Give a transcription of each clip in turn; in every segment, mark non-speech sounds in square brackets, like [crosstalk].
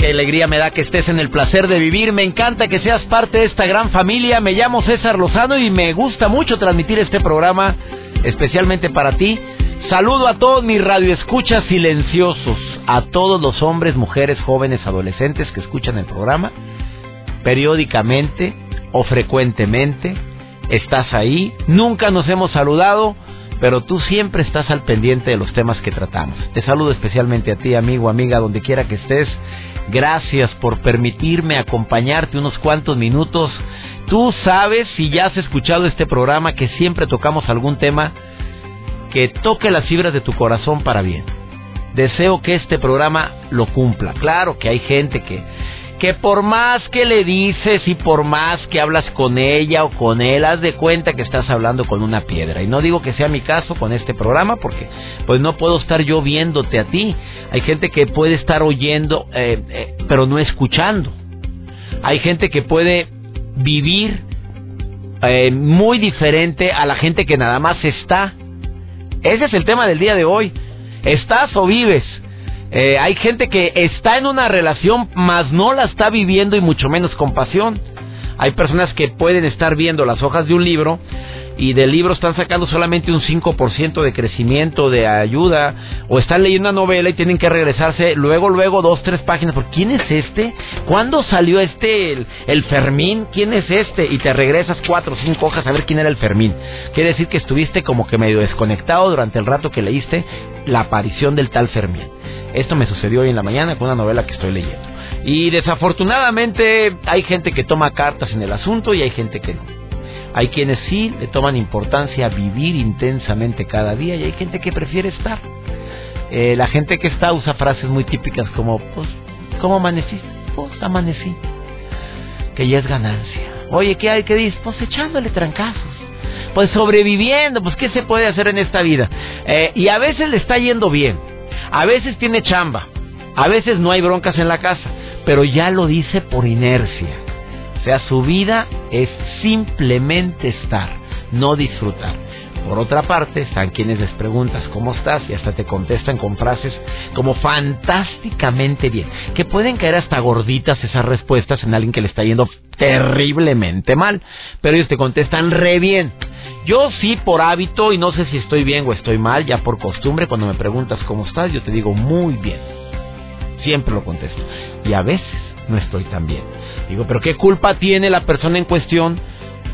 Qué alegría me da que estés en el placer de vivir. Me encanta que seas parte de esta gran familia. Me llamo César Lozano y me gusta mucho transmitir este programa especialmente para ti. Saludo a todos mis radioescuchas silenciosos, a todos los hombres, mujeres, jóvenes, adolescentes que escuchan el programa periódicamente o frecuentemente. Estás ahí, nunca nos hemos saludado, pero tú siempre estás al pendiente de los temas que tratamos. Te saludo especialmente a ti, amigo, amiga, donde quiera que estés. Gracias por permitirme acompañarte unos cuantos minutos. Tú sabes, si ya has escuchado este programa, que siempre tocamos algún tema que toque las fibras de tu corazón para bien. Deseo que este programa lo cumpla. Claro que hay gente que que por más que le dices y por más que hablas con ella o con él, haz de cuenta que estás hablando con una piedra. Y no digo que sea mi caso con este programa porque pues no puedo estar yo viéndote a ti. Hay gente que puede estar oyendo eh, eh, pero no escuchando. Hay gente que puede vivir eh, muy diferente a la gente que nada más está. Ese es el tema del día de hoy. ¿Estás o vives? Eh, hay gente que está en una relación, mas no la está viviendo y mucho menos con pasión. Hay personas que pueden estar viendo las hojas de un libro y del libro están sacando solamente un 5% de crecimiento, de ayuda, o están leyendo una novela y tienen que regresarse luego, luego, dos, tres páginas. ¿Por quién es este? ¿Cuándo salió este, el, el Fermín? ¿Quién es este? Y te regresas cuatro o cinco hojas a ver quién era el Fermín. Quiere decir que estuviste como que medio desconectado durante el rato que leíste la aparición del tal Fermín. Esto me sucedió hoy en la mañana con una novela que estoy leyendo. Y desafortunadamente hay gente que toma cartas en el asunto y hay gente que no. Hay quienes sí le toman importancia vivir intensamente cada día y hay gente que prefiere estar. Eh, la gente que está usa frases muy típicas como, pues, ¿cómo amaneciste? Pues amanecí. Que ya es ganancia. Oye, ¿qué hay que dices? Pues echándole trancazos. Pues sobreviviendo, pues ¿qué se puede hacer en esta vida? Eh, y a veces le está yendo bien. A veces tiene chamba. A veces no hay broncas en la casa. Pero ya lo dice por inercia. O sea, su vida es simplemente estar, no disfrutar. Por otra parte, están quienes les preguntas cómo estás y hasta te contestan con frases como fantásticamente bien, que pueden caer hasta gorditas esas respuestas en alguien que le está yendo terriblemente mal, pero ellos te contestan re bien. Yo sí por hábito y no sé si estoy bien o estoy mal, ya por costumbre cuando me preguntas cómo estás, yo te digo muy bien. Siempre lo contesto. Y a veces no estoy tan bien. Digo, pero ¿qué culpa tiene la persona en cuestión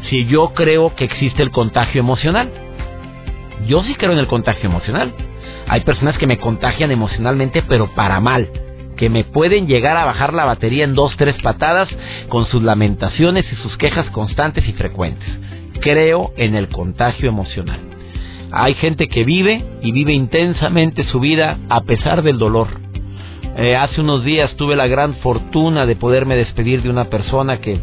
si yo creo que existe el contagio emocional? Yo sí creo en el contagio emocional. Hay personas que me contagian emocionalmente, pero para mal. Que me pueden llegar a bajar la batería en dos, tres patadas con sus lamentaciones y sus quejas constantes y frecuentes. Creo en el contagio emocional. Hay gente que vive y vive intensamente su vida a pesar del dolor eh, hace unos días tuve la gran fortuna de poderme despedir de una persona que,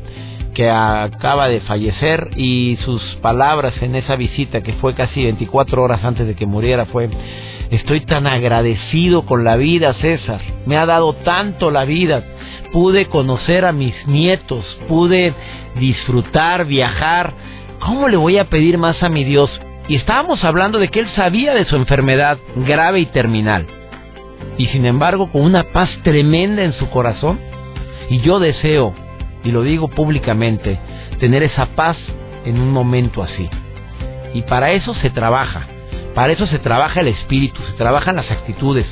que acaba de fallecer y sus palabras en esa visita que fue casi 24 horas antes de que muriera fue estoy tan agradecido con la vida César. Me ha dado tanto la vida. Pude conocer a mis nietos pude disfrutar viajar. ¿cómo le voy a pedir más a mi Dios? y estábamos hablando de que él sabía de su enfermedad grave y terminal y sin embargo con una paz tremenda en su corazón. Y yo deseo, y lo digo públicamente, tener esa paz en un momento así. Y para eso se trabaja, para eso se trabaja el espíritu, se trabajan las actitudes,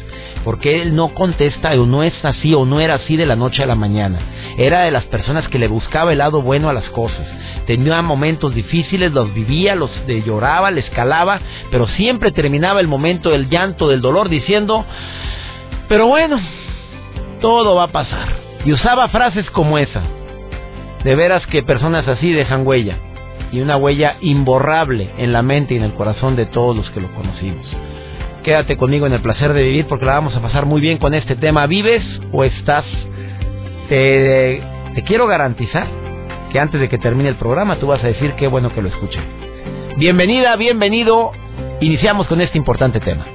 porque él no contesta o no es así o no era así de la noche a la mañana. Era de las personas que le buscaba el lado bueno a las cosas. Tenía momentos difíciles, los vivía, los lloraba, le escalaba, pero siempre terminaba el momento del llanto, del dolor, diciendo, pero bueno, todo va a pasar. Y usaba frases como esa. De veras que personas así dejan huella. Y una huella imborrable en la mente y en el corazón de todos los que lo conocimos. Quédate conmigo en el placer de vivir porque la vamos a pasar muy bien con este tema. ¿Vives o estás? Te, quiero garantizar que antes de que termine el programa tú vas a decir qué bueno que lo escuché. Bienvenida, bienvenido. Iniciamos con este importante tema.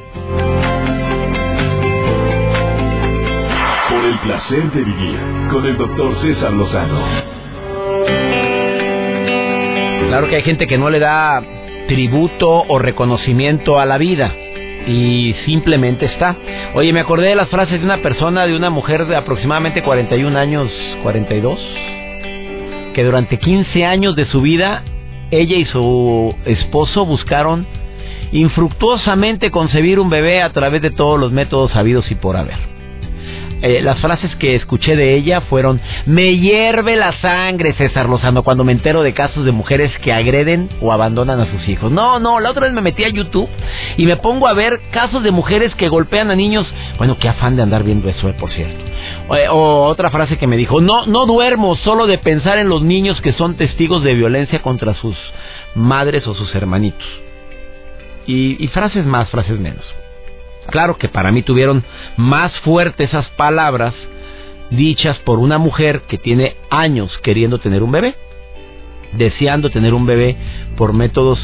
Placer de vivir con el doctor César Lozano. Claro que hay gente que no le da tributo o reconocimiento a la vida y simplemente está. Oye, me acordé de las frases de una persona, de una mujer de aproximadamente 41 años, 42, que durante 15 años de su vida ella y su esposo buscaron infructuosamente concebir un bebé a través de todos los métodos habidos y por haber. Eh, las frases que escuché de ella fueron, me hierve la sangre, César Lozano, cuando me entero de casos de mujeres que agreden o abandonan a sus hijos. No, no, la otra vez me metí a YouTube y me pongo a ver casos de mujeres que golpean a niños. Bueno, qué afán de andar viendo eso, eh, por cierto. Eh, o, otra frase que me dijo, no, no duermo solo de pensar en los niños que son testigos de violencia contra sus madres o sus hermanitos. y frases más, frases menos. Claro que para mí tuvieron más fuerte esas palabras dichas por una mujer que tiene años queriendo tener un bebé, deseando tener un bebé por métodos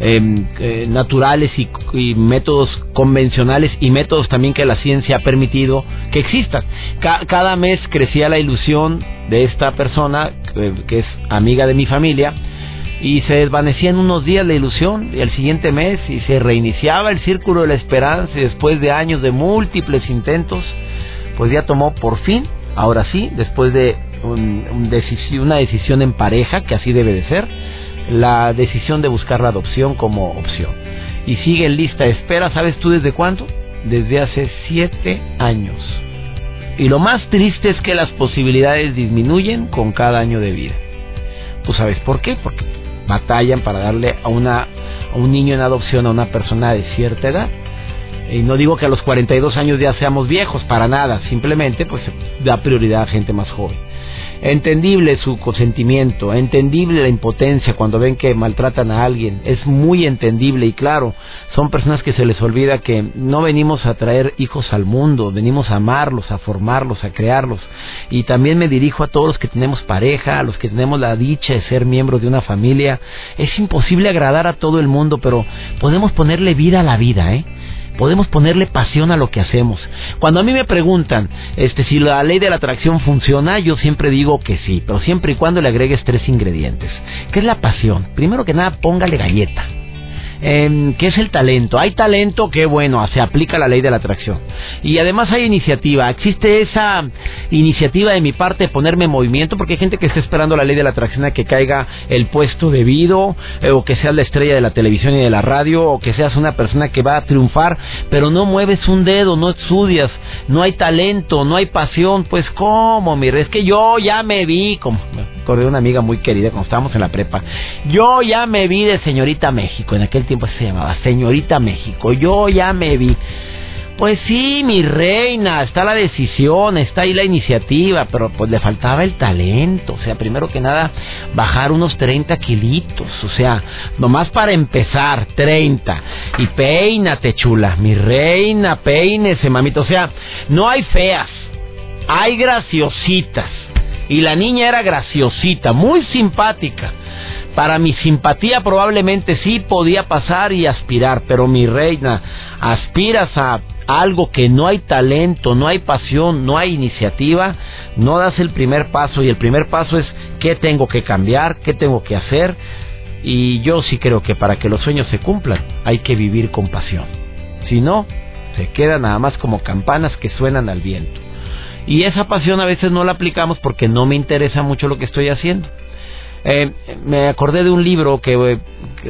em, eh, naturales y, métodos convencionales y métodos también que la ciencia ha permitido que existan. cada mes crecía la ilusión de esta persona, que es amiga de mi familia, y se desvanecía en unos días la ilusión y el siguiente mes y se reiniciaba el círculo de la esperanza y después de años de múltiples intentos pues ya tomó por fin ahora sí después de una decisión en pareja que así debe de ser la decisión de buscar la adopción como opción. Y sigue en lista de espera sabes tú desde cuánto desde hace siete años. Y lo más triste es que las posibilidades disminuyen con cada año de vida. ¿Tú sabes por qué? Porque batallan para darle a, una, a un niño en adopción a una persona de cierta edad. Y no digo que a los 42 años ya seamos viejos, para nada, simplemente pues da prioridad a gente más joven. Entendible su consentimiento, entendible la impotencia cuando ven que maltratan a alguien, es muy entendible y claro, son personas que se les olvida que no venimos a traer hijos al mundo, venimos a amarlos, a formarlos, a crearlos. Y también me dirijo a todos los que tenemos pareja, a los que tenemos la dicha de ser miembros de una familia. Es imposible agradar a todo el mundo, pero podemos ponerle vida a la vida, ¿eh? Podemos ponerle pasión a lo que hacemos. Cuando a mí me preguntan este, si la ley de la atracción funciona, yo siempre digo que sí, pero siempre y cuando le agregues tres ingredientes. ¿Qué es la pasión? Primero que nada, póngale galleta. Eh, ¿qué es el talento? Hay talento que, bueno, se aplica la ley de la atracción. Y además hay iniciativa. Existe esa iniciativa de mi parte de ponerme en movimiento, porque hay gente que está esperando la ley de la atracción a que caiga el puesto debido, eh, o que seas la estrella de la televisión y de la radio, o que seas una persona que va a triunfar, pero no mueves un dedo, no estudias, no hay talento, no hay pasión. Pues, ¿cómo, mire? Es que yo ya me vi, como acordé una amiga muy querida cuando estábamos en la prepa. Yo ya me vi de señorita México, en aquel tiempo se llamaba señorita México. Yo ya me vi. Pues sí, mi reina, está la decisión, está ahí la iniciativa, pero pues le faltaba el talento. O sea, primero que nada, bajar unos 30 kilitos. O sea, nomás para empezar, 30. Y peínate, chula. Mi reina, peínese, mamito. O sea, no hay feas, hay graciositas y la niña era graciosita, muy simpática. Para mi simpatía probablemente sí podía pasar y aspirar, pero mi reina, aspiras a algo que no hay talento, no hay pasión, no hay iniciativa, no das el primer paso y el primer paso es qué tengo que cambiar, qué tengo que hacer y yo sí creo que para que los sueños se cumplan hay que vivir con pasión. Si no, se quedan nada más como campanas que suenan al viento. Y esa pasión a veces no la aplicamos porque no me interesa mucho lo que estoy haciendo. Eh, me acordé de un libro que, eh,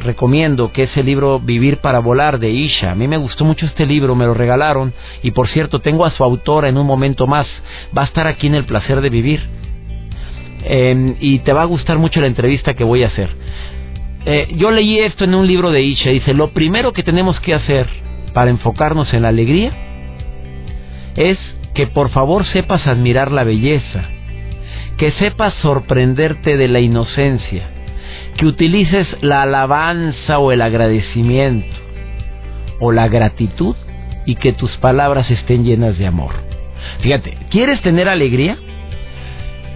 recomiendo, que es el libro Vivir para Volar de Isha. A mí me gustó mucho este libro, me lo regalaron y por cierto tengo a su autora en un momento más. Va a estar aquí en el placer de vivir. Em, y te va a gustar mucho la entrevista que voy a hacer. Eh, yo leí esto en un libro de Isha. Dice, lo primero que tenemos que hacer para enfocarnos en la alegría es que por favor sepas admirar la belleza, que sepas sorprenderte de la inocencia, que utilices la alabanza o el agradecimiento o la gratitud y que tus palabras estén llenas de amor. Fíjate, ¿quieres tener alegría?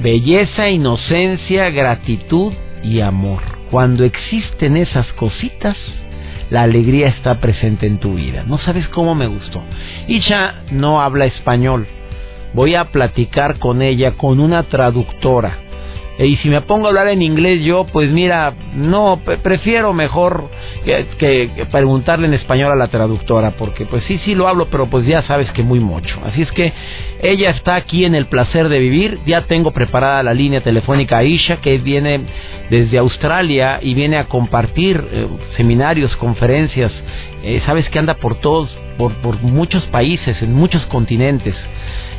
Belleza, inocencia, gratitud y amor. Cuando existen esas cositas, la alegría está presente en tu vida. No sabes cómo me gustó. Isha no habla español. Voy a platicar con ella con una traductora y si me pongo a hablar en inglés yo, pues mira, no, prefiero mejor que, preguntarle en español a la traductora, porque pues sí, sí lo hablo, pero pues ya sabes que muy mucho. Así es que ella está aquí en el placer de vivir, ya tengo preparada la línea telefónica Aisha, que viene desde Australia y viene a compartir eh, seminarios, conferencias, eh, sabes que anda por todos, por, por muchos países, en muchos continentes,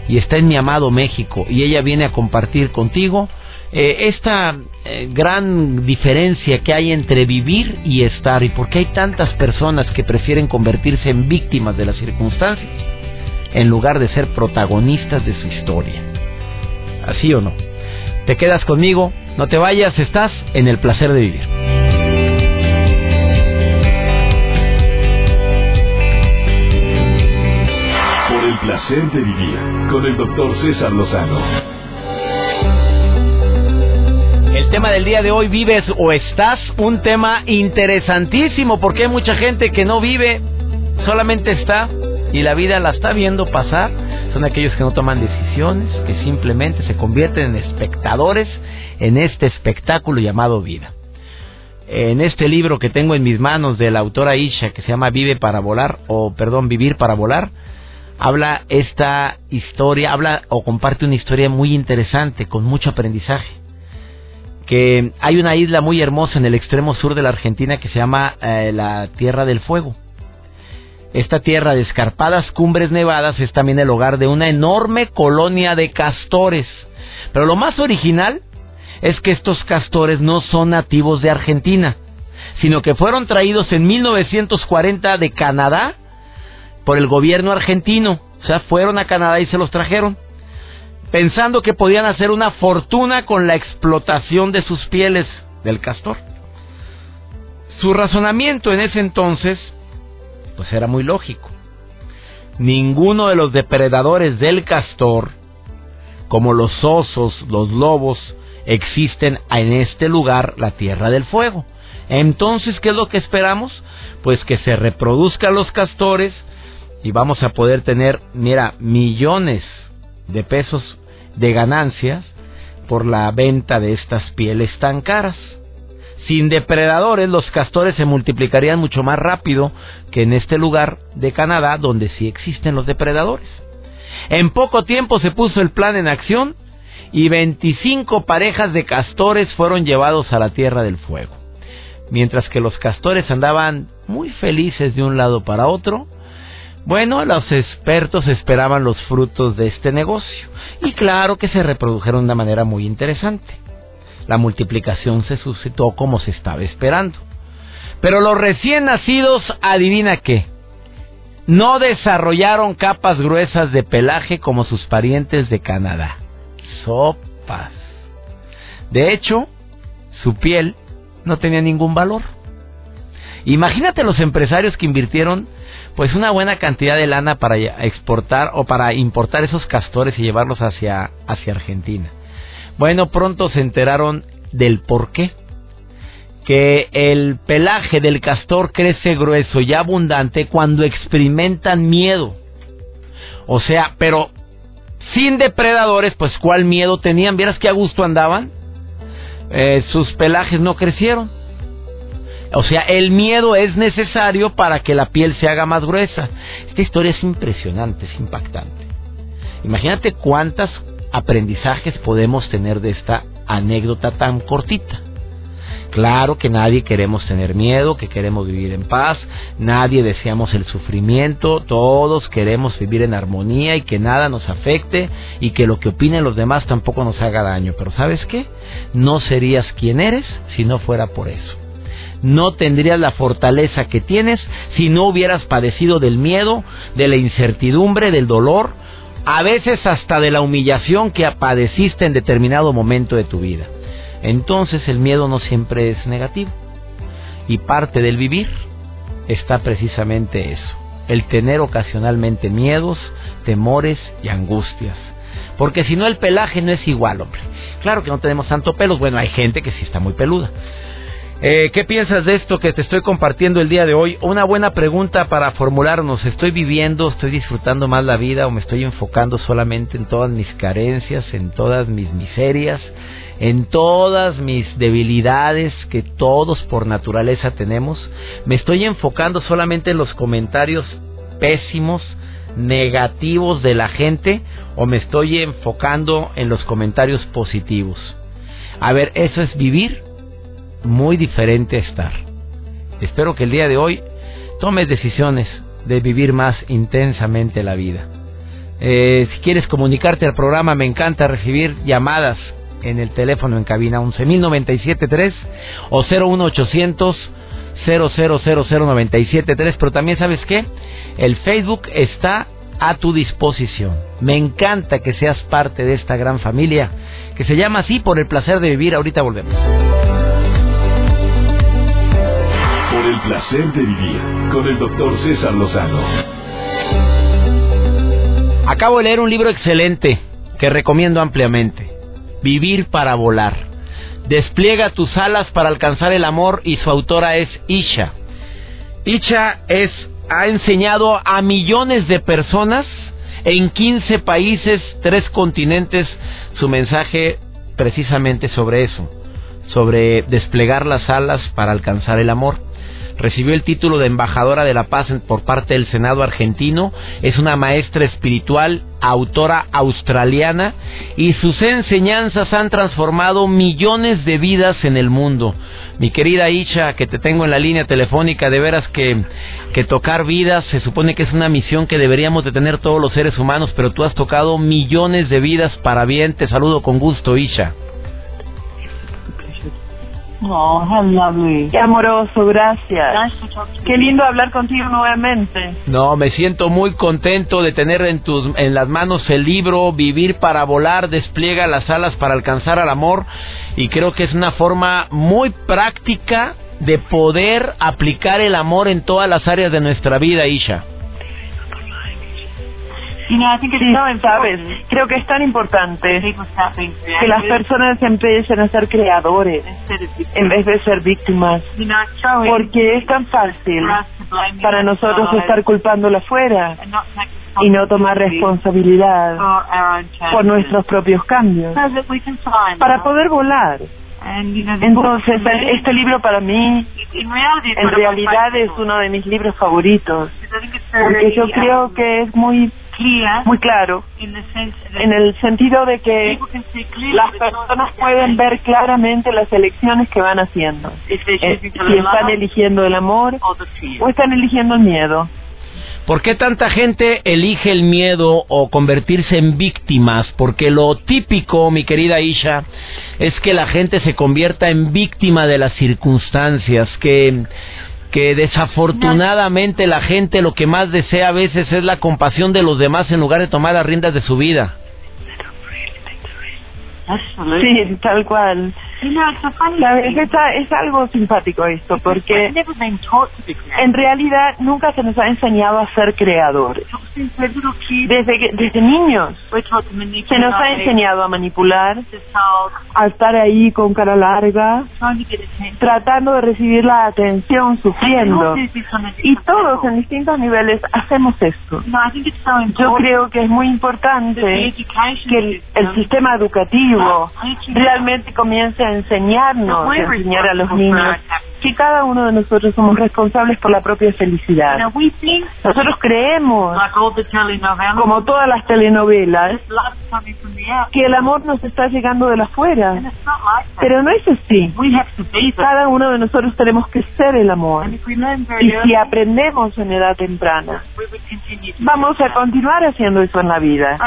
y está en mi amado México, y ella viene a compartir contigo eh, esta eh, gran diferencia que hay entre vivir y estar y por qué hay tantas personas que prefieren convertirse en víctimas de las circunstancias en lugar de ser protagonistas de su historia. ¿Así o no? ¿Te quedas conmigo? No te vayas, estás en el placer de vivir. Por el placer de vivir con el doctor César Lozano tema del día de hoy, ¿vives o estás? Un tema interesantísimo porque hay mucha gente que no vive, solamente está y la vida la está viendo pasar. Son aquellos que no toman decisiones, que simplemente se convierten en espectadores en este espectáculo llamado vida. En este libro que tengo en mis manos de la autora Isha, que se llama Vive para volar, o perdón, Vivir para volar, habla esta historia, habla o comparte una historia muy interesante, con mucho aprendizaje que hay una isla muy hermosa en el extremo sur de la Argentina que se llama eh, la Tierra del Fuego. Esta tierra de escarpadas cumbres nevadas es también el hogar de una enorme colonia de castores. Pero lo más original es que estos castores no son nativos de Argentina, sino que fueron traídos en 1940 de Canadá por el gobierno argentino. O sea, fueron a Canadá y se los trajeron pensando que podían hacer una fortuna con la explotación de sus pieles del castor. Su razonamiento en ese entonces, pues era muy lógico. Ninguno de los depredadores del castor, como los osos, los lobos, existen en este lugar, la Tierra del Fuego. Entonces, ¿qué es lo que esperamos? Pues que se reproduzcan los castores y vamos a poder tener, mira, millones de pesos de ganancias por la venta de estas pieles tan caras. Sin depredadores, los castores se multiplicarían mucho más rápido que en este lugar de Canadá donde sí existen los depredadores. En poco tiempo se puso el plan en acción y 25 parejas de castores fueron llevados a la Tierra del Fuego. Mientras que los castores andaban muy felices de un lado para otro, bueno, los expertos esperaban los frutos de este negocio y claro que se reprodujeron de una manera muy interesante. La multiplicación se suscitó como se estaba esperando. Pero los recién nacidos, adivina qué, no desarrollaron capas gruesas de pelaje como sus parientes de Canadá. Sopas. De hecho, su piel no tenía ningún valor. Imagínate los empresarios que invirtieron pues una buena cantidad de lana para exportar o para importar esos castores y llevarlos hacia, hacia Argentina. Bueno, pronto se enteraron del por qué. Que el pelaje del castor crece grueso y abundante cuando experimentan miedo. O sea, pero sin depredadores, pues cuál miedo tenían. ¿Vieras qué a gusto andaban? Eh, sus pelajes no crecieron. O sea, el miedo es necesario para que la piel se haga más gruesa. Esta historia es impresionante, es impactante. Imagínate cuántos aprendizajes podemos tener de esta anécdota tan cortita. Claro que nadie queremos tener miedo, que queremos vivir en paz, nadie deseamos el sufrimiento, todos queremos vivir en armonía y que nada nos afecte y que lo que opinen los demás tampoco nos haga daño. Pero ¿sabes qué? No serías quien eres si no fuera por eso no tendrías la fortaleza que tienes si no hubieras padecido del miedo, de la incertidumbre, del dolor, a veces hasta de la humillación que padeciste en determinado momento de tu vida. Entonces el miedo no siempre es negativo. Y parte del vivir está precisamente eso, el tener ocasionalmente miedos, temores y angustias. Porque si no el pelaje no es igual, hombre. Claro que no tenemos tanto pelos, bueno, hay gente que sí está muy peluda. Eh, ¿Qué piensas de esto que te estoy compartiendo el día de hoy? Una buena pregunta para formularnos. ¿Estoy viviendo, estoy disfrutando más la vida o me estoy enfocando solamente en todas mis carencias, en todas mis miserias, en todas mis debilidades que todos por naturaleza tenemos? ¿Me estoy enfocando solamente en los comentarios pésimos, negativos de la gente o me estoy enfocando en los comentarios positivos? A ver, ¿eso es vivir? Muy diferente estar. Espero que el día de hoy tomes decisiones de vivir más intensamente la vida. Eh, si quieres comunicarte al programa, me encanta recibir llamadas en el teléfono en cabina 11.097.3 o 01800 0000973, pero también sabes qué, el Facebook está a tu disposición. Me encanta que seas parte de esta gran familia que se llama así por el placer de vivir. Ahorita volvemos. El placer de vivir con el doctor César Lozano. Acabo de leer un libro excelente que recomiendo ampliamente. Vivir para volar. Despliega tus alas para alcanzar el amor y su autora es Isha. Isha es, ha enseñado a millones de personas en 15 países, tres continentes, su mensaje precisamente sobre eso, sobre desplegar las alas para alcanzar el amor recibió el título de embajadora de la paz por parte del Senado argentino, es una maestra espiritual, autora australiana y sus enseñanzas han transformado millones de vidas en el mundo. Mi querida Isha, que te tengo en la línea telefónica, de veras que, que tocar vidas se supone que es una misión que deberíamos de tener todos los seres humanos, pero tú has tocado millones de vidas para bien. Te saludo con gusto, Isha. Oh, Qué amoroso, gracias. Qué lindo hablar contigo nuevamente. No, me siento muy contento de tener en tus en las manos el libro Vivir para volar, despliega las alas para alcanzar al amor y creo que es una forma muy práctica de poder aplicar el amor en todas las áreas de nuestra vida, Isha. ¿Sabes? Creo que es tan importante que las personas empiecen a ser creadores en vez de ser víctimas. Porque es tan fácil para nosotros estar culpándolo afuera y no tomar responsabilidad por nuestros propios cambios. Para poder volar. Entonces, este libro para mí en realidad es uno de mis libros favoritos, porque yo creo que es muy muy claro. en el sentido de que las personas pueden ver claramente las elecciones que van haciendo. Eh, si están eligiendo el amor o están eligiendo el miedo. ¿Por qué tanta gente elige el miedo o convertirse en víctimas? Porque lo típico, mi querida Isha, es que la gente se convierta en víctima de las circunstancias, que que desafortunadamente la gente lo que más desea a veces es la compasión de los demás en lugar de tomar las riendas de su vida. Sí, tal cual. Es, algo simpático esto, porque en realidad nunca se nos ha enseñado a ser creadores. Desde, desde niños se nos ha enseñado a manipular, a estar ahí con cara larga, tratando de recibir la atención, sufriendo. Y todos en distintos niveles hacemos esto. Yo creo que es muy importante que el sistema educativo realmente comience a enseñarnos, enseñar a los niños que cada uno de nosotros somos responsables por la propia felicidad. Nosotros creemos, como todas las telenovelas, que el amor nos está llegando de la afuera. Pero no es así. Cada uno de nosotros tenemos que ser el amor. Y si aprendemos en edad temprana, vamos a continuar haciendo eso en la vida.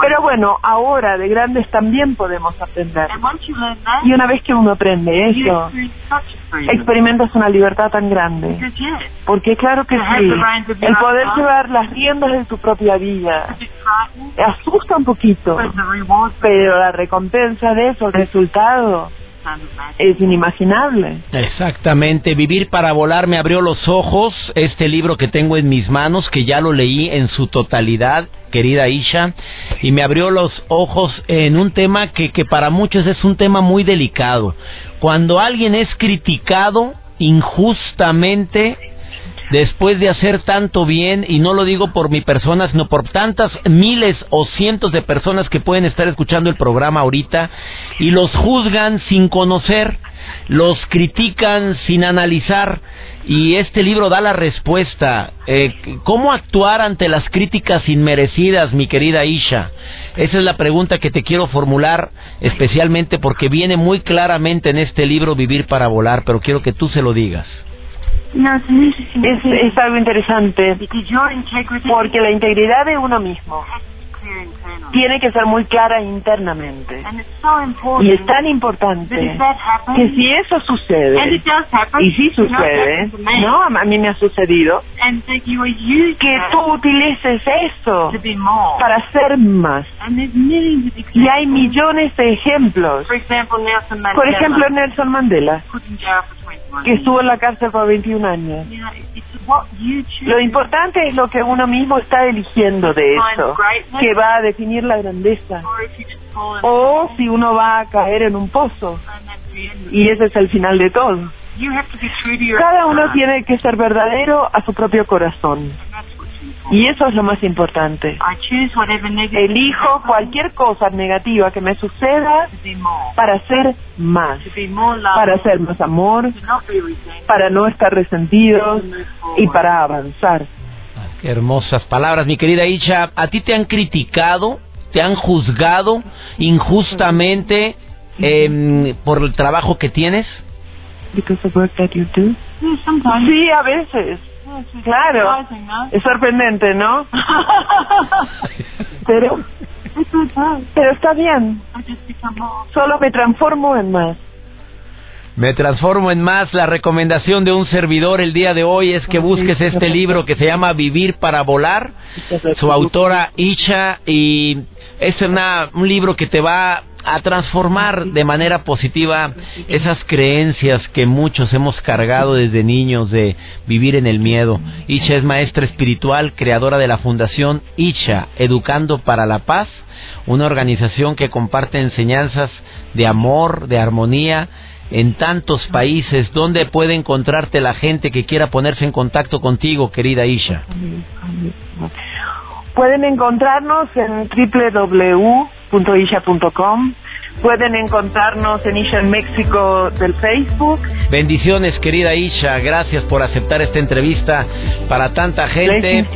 Pero bueno, ahora de grandes también podemos aprender. Y una vez que uno aprende eso, experimentas una libertad tan grande. Porque claro que sí, el poder llevar las riendas de tu propia vida asusta un poquito, pero la recompensa de eso, el resultado, es inimaginable. Exactamente, Vivir para volar me abrió los ojos, este libro que tengo en mis manos, que ya lo leí en su totalidad, querida Isha, y me abrió los ojos en un tema que, que para muchos es un tema muy delicado. Cuando alguien es criticado injustamente, después de hacer tanto bien, y no lo digo por mi persona, sino por tantas miles o cientos de personas que pueden estar escuchando el programa ahorita, y los juzgan sin conocer, los critican sin analizar, y este libro da la respuesta. Eh, ¿Cómo actuar ante las críticas inmerecidas, mi querida Isha? Esa es la pregunta que te quiero formular, especialmente porque viene muy claramente en este libro Vivir para Volar, pero quiero que tú se lo digas. Es, es algo interesante porque la integridad de uno mismo tiene que ser muy clara internamente. Y es tan importante que si eso sucede, y si sucede, ¿no? A mí me ha sucedido, que tú utilices eso para ser más. Y hay millones de ejemplos. Por ejemplo, Nelson Mandela, que estuvo en la cárcel por 21 años. Lo importante es lo que uno mismo está eligiendo de eso, que va a definir la grandeza. O si uno va a caer en un pozo. Y ese es el final de todo. Cada uno tiene que ser verdadero a su propio corazón. Y eso es lo más importante. Elijo cualquier cosa negativa que me suceda para ser más, para hacer más amor, para no estar resentidos y para avanzar. Qué hermosas palabras, mi querida Icha. ¿A ti te han criticado, te han juzgado injustamente eh, por el trabajo que tienes? Sí, a veces. Claro, es sorprendente, ¿no? [laughs] pero, pero está bien. Solo me transformo en más. Me transformo en más. La recomendación de un servidor el día de hoy es que busques este libro que se llama Vivir para Volar. Su autora Isha y es una, un libro que te va a transformar de manera positiva esas creencias que muchos hemos cargado desde niños de vivir en el miedo. Isha es maestra espiritual, creadora de la Fundación Isha, Educando para la Paz, una organización que comparte enseñanzas de amor, de armonía en tantos países. ¿Dónde puede encontrarte la gente que quiera ponerse en contacto contigo, querida Isha? Pueden encontrarnos en www.isha.com. Pueden encontrarnos en Isha en México del Facebook. Bendiciones, querida Isha. Gracias por aceptar esta entrevista para tanta gente.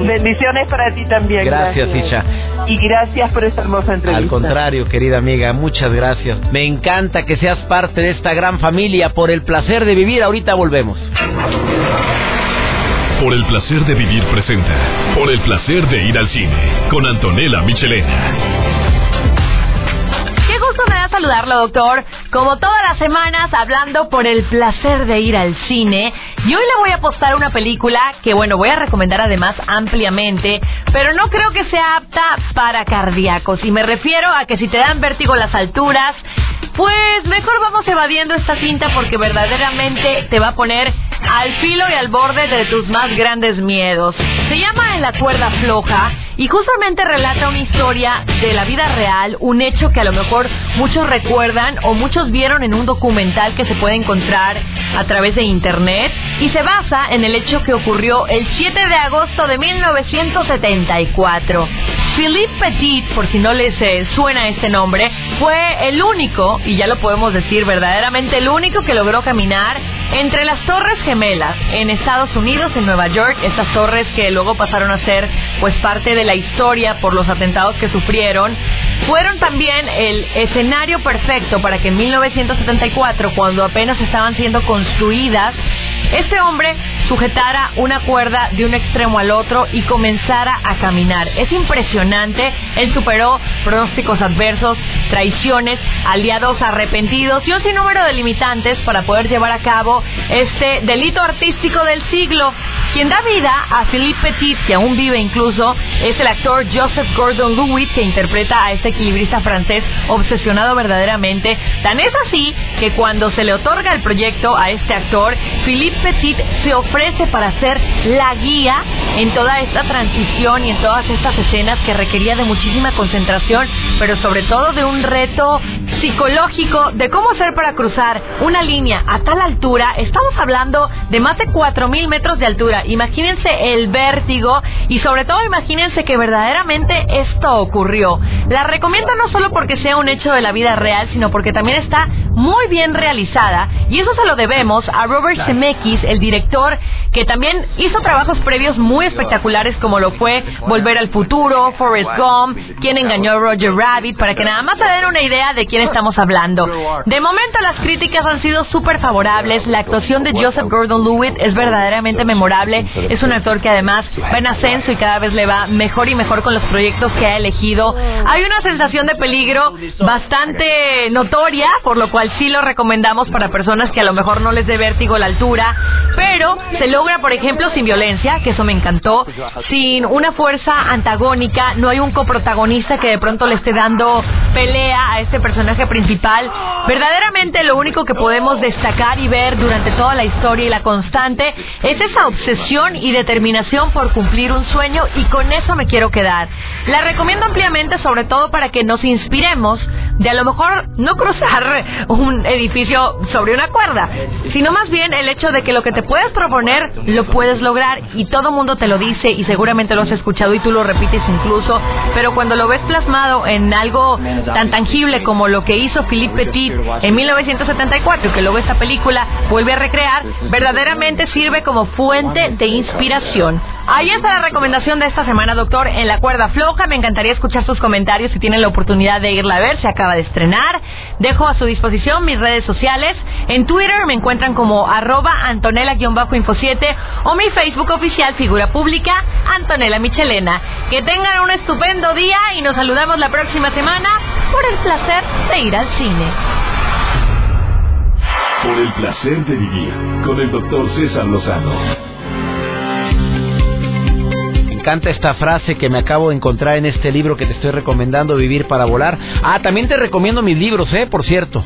Bendiciones para ti también. Gracias, Isha. Y gracias por esta hermosa entrevista. Al contrario, querida amiga, muchas gracias. Me encanta que seas parte de esta gran familia. Por el placer de vivir, ahorita volvemos. Por el placer de vivir presenta. Por el placer de ir al cine. Con Antonella Michelena. Me da saludarlo, doctor. Como todas las semanas, hablando por el placer de ir al cine. Y hoy le voy a apostar una película que, bueno, voy a recomendar además ampliamente, pero no creo que sea apta para cardíacos. Y me refiero a que si te dan vértigo las alturas, pues mejor vamos evadiendo esta cinta porque verdaderamente te va a poner al filo y al borde de tus más grandes miedos. Se llama En la cuerda floja y justamente relata una historia de la vida real, un hecho que a lo mejor muchos recuerdan o muchos vieron en un documental que se puede encontrar a través de internet y se basa en el hecho que ocurrió el 7 de agosto de 1974. Philippe Petit, por si no les eh, suena este nombre, fue el único, y ya lo podemos decir verdaderamente el único que logró caminar entre las Torres Gemelas en Estados Unidos, en Nueva York, estas torres que luego pasaron a ser pues parte de la historia por los atentados que sufrieron, fueron también el escenario perfecto para que en 1974, cuando apenas estaban siendo construidas, este hombre sujetara una cuerda de un extremo al otro y comenzara a caminar. Es impresionante, él superó pronósticos adversos, traiciones, aliados arrepentidos y un sinnúmero de limitantes para poder llevar a cabo este delito artístico del siglo. Quien da vida a Philippe Petit, que aún vive incluso, es el actor Joseph Gordon-Levitt, que interpreta a este equilibrista francés obsesionado verdaderamente. Tan es así que cuando se le otorga el proyecto a este actor, Philippe Petit se ofrece para ser la guía en toda esta transición y en todas estas escenas que requería de muchísima concentración, pero sobre todo de un reto psicológico de cómo hacer para cruzar una línea a tal altura. Estamos hablando de más de 4.000 metros de altura. Imagínense el vértigo y sobre todo imagínense que verdaderamente esto ocurrió. La recomiendo no solo porque sea un hecho de la vida real, sino porque también está muy bien realizada y eso se lo debemos a Robert Zemeckis, el director que también hizo trabajos previos muy espectaculares como lo fue Volver al Futuro, Forrest Gump, Quien engañó a Roger Rabbit, para que nada más se den una idea de quién [laughs] estamos hablando. De momento las críticas han sido súper favorables, la actuación de Joseph Gordon-Levitt es verdaderamente memorable, es un actor que además va en ascenso y cada vez le va mejor y mejor con los proyectos que ha elegido. Hay una sensación de peligro bastante notoria, por lo cual sí lo recomendamos para personas que a lo mejor no les dé vértigo la altura, pero se logra, por ejemplo, sin violencia, que eso me encantó, sin una fuerza antagónica, no hay un coprotagonista que de pronto le esté dando pelea a este personaje principal. Verdaderamente lo único que podemos destacar y ver durante toda la historia y la constante es esa obsesión y determinación por cumplir un sueño y con eso me quiero quedar. La recomiendo ampliamente sobre todo para que nos inspiremos de a lo mejor no cruzar un edificio sobre una cuerda, sino más bien el hecho de que lo que te puedes proponer lo puedes lograr y todo mundo te lo dice y seguramente lo has escuchado y tú lo repites incluso, pero cuando lo ves plasmado en algo tan tangible como lo que hizo Philippe Petit en 1974 y que luego esta película vuelve a recrear, verdaderamente sirve como fuente de inspiración. Ahí está la recomendación de esta semana, doctor, en la cuerda floja. Me encantaría escuchar sus comentarios si tienen la oportunidad de irla a ver. Se acaba de estrenar. Dejo a su disposición mis redes sociales. En Twitter me encuentran como arroba Antonella-info7 o mi Facebook oficial, figura pública, Antonella Michelena. Que tengan un estupendo día y nos saludamos la próxima semana por el placer de ir al cine. Por el placer de vivir con el doctor César Lozano encanta esta frase que me acabo de encontrar en este libro que te estoy recomendando, Vivir para Volar. Ah, también te recomiendo mis libros, ¿eh? Por cierto.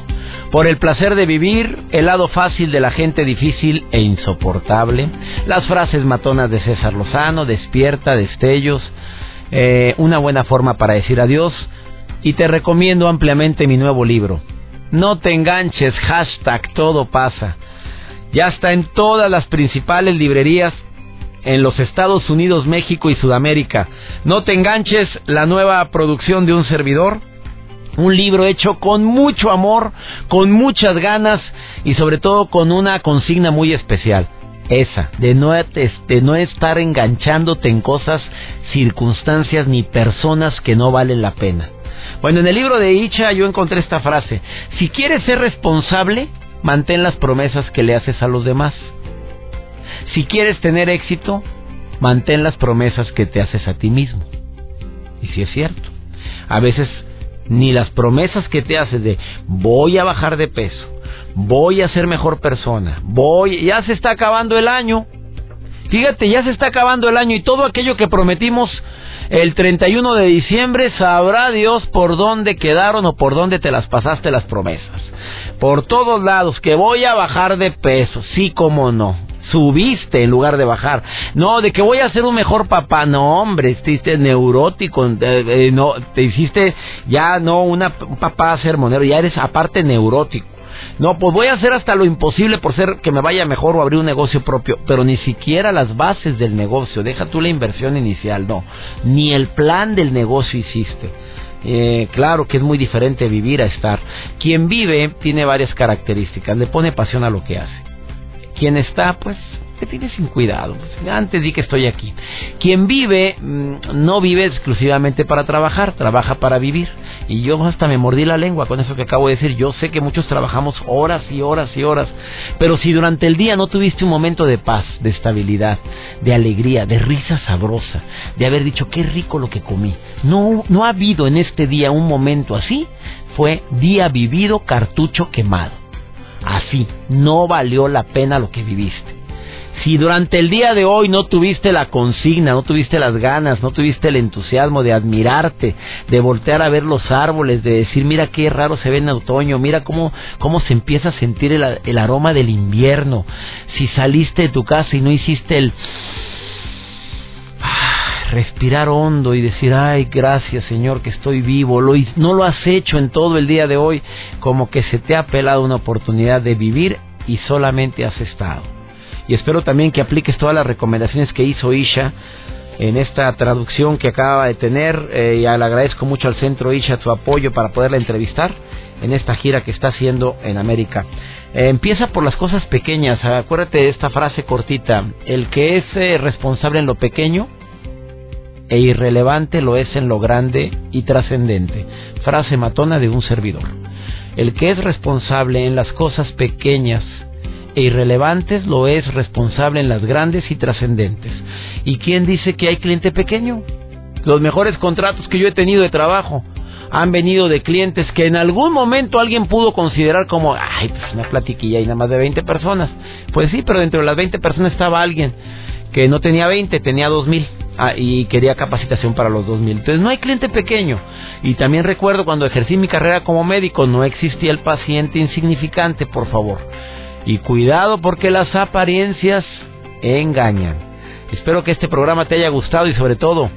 Por el placer de vivir, el lado fácil de la gente difícil e insoportable, las frases matonas de César Lozano, despierta, destellos, eh, una buena forma para decir adiós. Y te recomiendo ampliamente mi nuevo libro. No te enganches, hashtag todo pasa. Ya está en todas las principales librerías en los Estados Unidos, México y Sudamérica. No te enganches, la nueva producción de un servidor. Un libro hecho con mucho amor, con muchas ganas y sobre todo con una consigna muy especial. Esa, de no, de no estar enganchándote en cosas, circunstancias ni personas que no valen la pena. Bueno, en el libro de Icha yo encontré esta frase. Si quieres ser responsable, mantén las promesas que le haces a los demás. Si quieres tener éxito, mantén las promesas que te haces a ti mismo. Y si es cierto, a veces ni las promesas que te haces de voy a bajar de peso, voy a ser mejor persona, voy, ya se está acabando el año. Fíjate, ya se está acabando el año y todo aquello que prometimos el 31 de diciembre sabrá Dios por dónde quedaron o por dónde te las pasaste las promesas. Por todos lados, que voy a bajar de peso, sí como no subiste en lugar de bajar. No, de que voy a ser un mejor papá. No, hombre, hiciste neurótico. Eh, eh, no, te hiciste ya no una, un papá sermonero, ya eres aparte neurótico. No, pues voy a hacer hasta lo imposible por ser que me vaya mejor o abrir un negocio propio, pero ni siquiera las bases del negocio, deja tú la inversión inicial, no, ni el plan del negocio hiciste. Eh, claro que es muy diferente vivir a estar. Quien vive tiene varias características, le pone pasión a lo que hace quien está, pues, que tiene sin cuidado. Antes di que estoy aquí. Quien vive, mm, no vive exclusivamente para trabajar, trabaja para vivir. Y yo hasta me mordí la lengua con eso que acabo de decir. Yo sé que muchos trabajamos horas y horas y horas. Pero si durante el día no tuviste un momento de paz, de estabilidad, de alegría, de risa sabrosa, de haber dicho qué rico lo que comí, no, no ha habido en este día un momento así, fue día vivido, cartucho quemado así. No valió la pena lo que viviste. Si durante el día de hoy no tuviste la consigna, no tuviste las ganas, no tuviste el entusiasmo de admirarte, de voltear a ver los árboles, de decir, mira qué raro se ve en otoño, mira cómo, cómo se empieza a sentir el, aroma del invierno. Si saliste de tu casa y no hiciste el respirar hondo y decir, ay, gracias Señor que estoy vivo, lo, no lo has hecho en todo el día de hoy, como que se te ha pelado una oportunidad de vivir y solamente has estado. Y espero también que apliques todas las recomendaciones que hizo Isha en esta traducción que acaba de tener eh, y le agradezco mucho al Centro Isha su apoyo para poderla entrevistar en esta gira que está haciendo en América. Eh, empieza por las cosas pequeñas, acuérdate de esta frase cortita, el que es eh, responsable en lo pequeño, e irrelevante lo es en lo grande y trascendente. Frase matona de un servidor. El que es responsable en las cosas pequeñas e irrelevantes lo es responsable en las grandes y trascendentes. ¿Y quién dice que hay cliente pequeño? Los mejores contratos que yo he tenido de trabajo han venido de clientes que en algún momento alguien pudo considerar como, ay, pues una platiquilla y nada más de 20 personas. Pues sí, pero dentro de las 20 personas estaba alguien que no tenía 20, tenía 2000 Ah, y quería capacitación para los 2000. Entonces no hay cliente pequeño. Y también recuerdo cuando ejercí mi carrera como médico, no existía el paciente insignificante, por favor. Y cuidado porque las apariencias engañan. Espero que este programa te haya gustado y sobre todo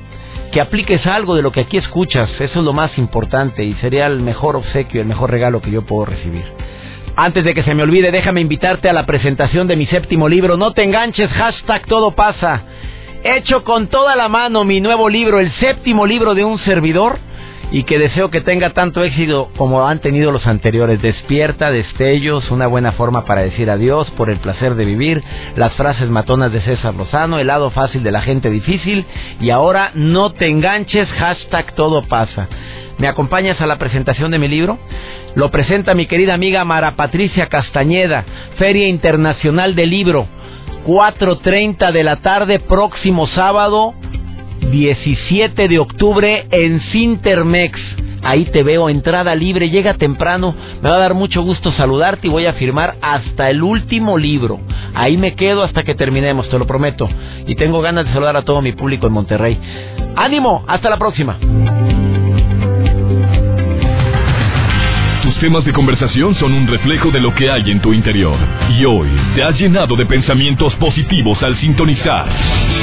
que apliques algo de lo que aquí escuchas. Eso es lo más importante y sería el mejor obsequio, el mejor regalo que yo puedo recibir. Antes de que se me olvide, déjame invitarte a la presentación de mi séptimo libro. No te enganches, hashtag todo pasa hecho con toda la mano mi nuevo libro, el séptimo libro de un servidor, y que deseo que tenga tanto éxito como han tenido los anteriores. Despierta, destellos, una buena forma para decir adiós, por el placer de vivir, las frases matonas de César Lozano, el lado fácil de la gente difícil, y ahora no te enganches, hashtag todo pasa. ¿Me acompañas a la presentación de mi libro? Lo presenta mi querida amiga Mara Patricia Castañeda, Feria Internacional del Libro 4.30 de la tarde, próximo sábado, 17 de octubre en Cintermex. Ahí te veo, entrada libre, llega temprano. Me va a dar mucho gusto saludarte y voy a firmar hasta el último libro. Ahí me quedo hasta que terminemos, te lo prometo. Y tengo ganas de saludar a todo mi público en Monterrey. ¡Ánimo! ¡Hasta la próxima! Tus temas de conversación son un reflejo de lo que hay en tu interior. Y hoy te has llenado de pensamientos positivos al sintonizar.